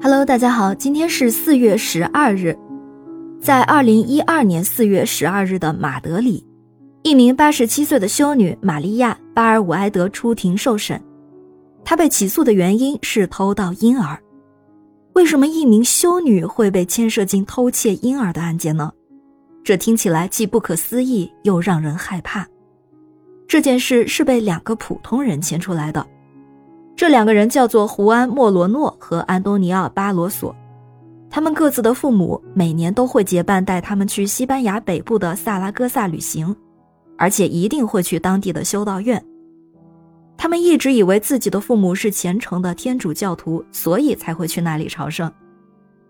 Hello，大家好，今天是四月十二日，在二零一二年四月十二日的马德里，一名八十七岁的修女玛利亚·巴尔伍埃德出庭受审，她被起诉的原因是偷盗婴儿。为什么一名修女会被牵涉进偷窃婴儿的案件呢？这听起来既不可思议，又让人害怕。这件事是被两个普通人牵出来的。这两个人叫做胡安·莫罗诺和安东尼奥·巴罗索，他们各自的父母每年都会结伴带他们去西班牙北部的萨拉戈萨旅行，而且一定会去当地的修道院。他们一直以为自己的父母是虔诚的天主教徒，所以才会去那里朝圣。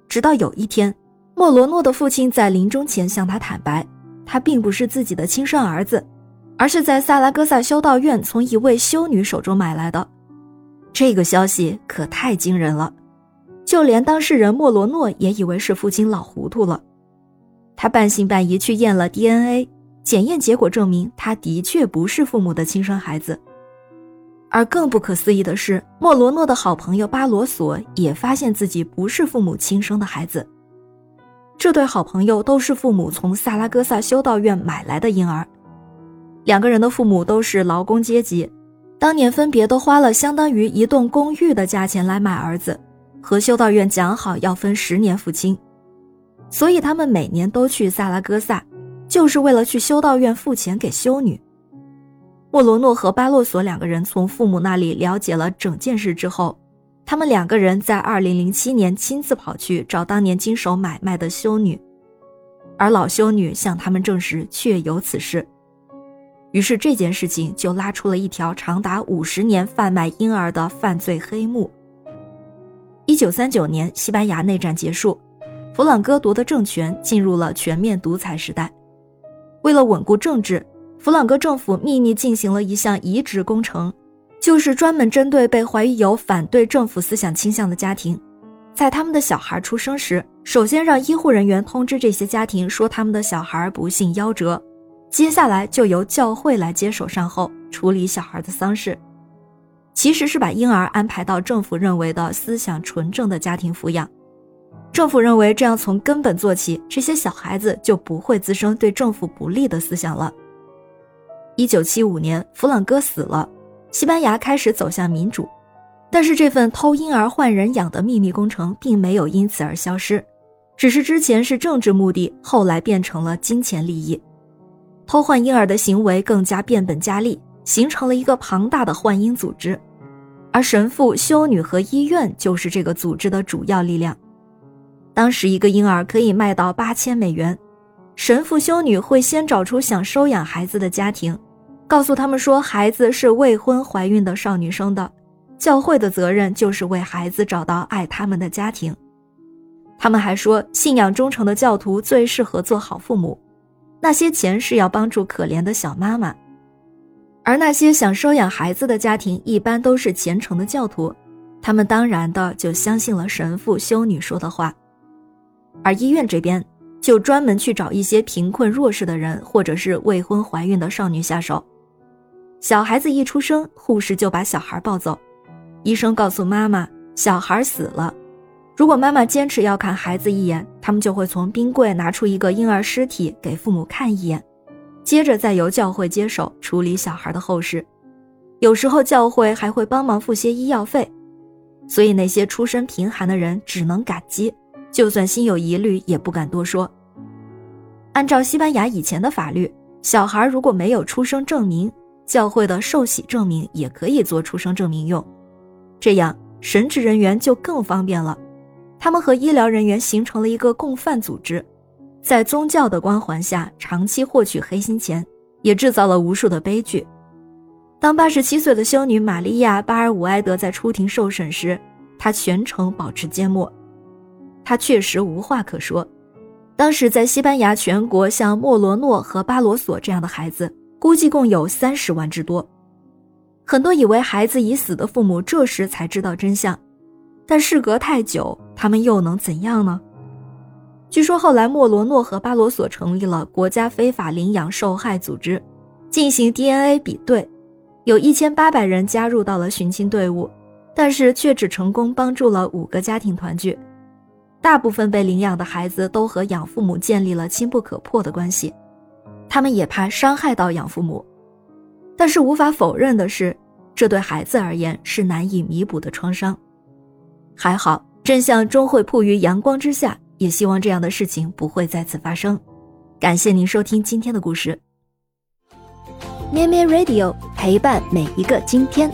直到有一天，莫罗诺的父亲在临终前向他坦白，他并不是自己的亲生儿子，而是在萨拉戈萨修道院从一位修女手中买来的。这个消息可太惊人了，就连当事人莫罗诺也以为是父亲老糊涂了。他半信半疑去验了 DNA，检验结果证明他的确不是父母的亲生孩子。而更不可思议的是，莫罗诺的好朋友巴罗索也发现自己不是父母亲生的孩子。这对好朋友都是父母从萨拉戈萨修道院买来的婴儿，两个人的父母都是劳工阶级。当年分别都花了相当于一栋公寓的价钱来买儿子，和修道院讲好要分十年付清，所以他们每年都去萨拉戈萨，就是为了去修道院付钱给修女。莫罗诺和巴洛索两个人从父母那里了解了整件事之后，他们两个人在2007年亲自跑去找当年经手买卖的修女，而老修女向他们证实确有此事。于是这件事情就拉出了一条长达五十年贩卖婴儿的犯罪黑幕。一九三九年，西班牙内战结束，弗朗哥夺得政权，进入了全面独裁时代。为了稳固政治，弗朗哥政府秘密进行了一项移植工程，就是专门针对被怀疑有反对政府思想倾向的家庭，在他们的小孩出生时，首先让医护人员通知这些家庭说他们的小孩不幸夭折。接下来就由教会来接手善后处理小孩的丧事，其实是把婴儿安排到政府认为的思想纯正的家庭抚养。政府认为这样从根本做起，这些小孩子就不会滋生对政府不利的思想了。一九七五年，弗朗哥死了，西班牙开始走向民主，但是这份偷婴儿换人养的秘密工程并没有因此而消失，只是之前是政治目的，后来变成了金钱利益。偷换婴儿的行为更加变本加厉，形成了一个庞大的换婴组织，而神父、修女和医院就是这个组织的主要力量。当时一个婴儿可以卖到八千美元，神父、修女会先找出想收养孩子的家庭，告诉他们说孩子是未婚怀孕的少女生的，教会的责任就是为孩子找到爱他们的家庭。他们还说，信仰忠诚的教徒最适合做好父母。那些钱是要帮助可怜的小妈妈，而那些想收养孩子的家庭一般都是虔诚的教徒，他们当然的就相信了神父、修女说的话。而医院这边就专门去找一些贫困弱势的人，或者是未婚怀孕的少女下手。小孩子一出生，护士就把小孩抱走，医生告诉妈妈小孩死了。如果妈妈坚持要看孩子一眼，他们就会从冰柜拿出一个婴儿尸体给父母看一眼，接着再由教会接手处理小孩的后事。有时候教会还会帮忙付些医药费，所以那些出身贫寒的人只能感激，就算心有疑虑也不敢多说。按照西班牙以前的法律，小孩如果没有出生证明，教会的受洗证明也可以做出生证明用，这样神职人员就更方便了。他们和医疗人员形成了一个共犯组织，在宗教的光环下长期获取黑心钱，也制造了无数的悲剧。当八十七岁的修女玛利亚·巴尔伍埃德在出庭受审时，她全程保持缄默。她确实无话可说。当时在西班牙全国，像莫罗诺和巴罗索这样的孩子，估计共有三十万之多。很多以为孩子已死的父母，这时才知道真相。但事隔太久，他们又能怎样呢？据说后来莫罗诺和巴罗索成立了国家非法领养受害组织，进行 DNA 比对，有一千八百人加入到了寻亲队伍，但是却只成功帮助了五个家庭团聚。大部分被领养的孩子都和养父母建立了亲不可破的关系，他们也怕伤害到养父母。但是无法否认的是，这对孩子而言是难以弥补的创伤。还好，真相终会铺于阳光之下，也希望这样的事情不会再次发生。感谢您收听今天的故事，咩咩 Radio 陪伴每一个今天。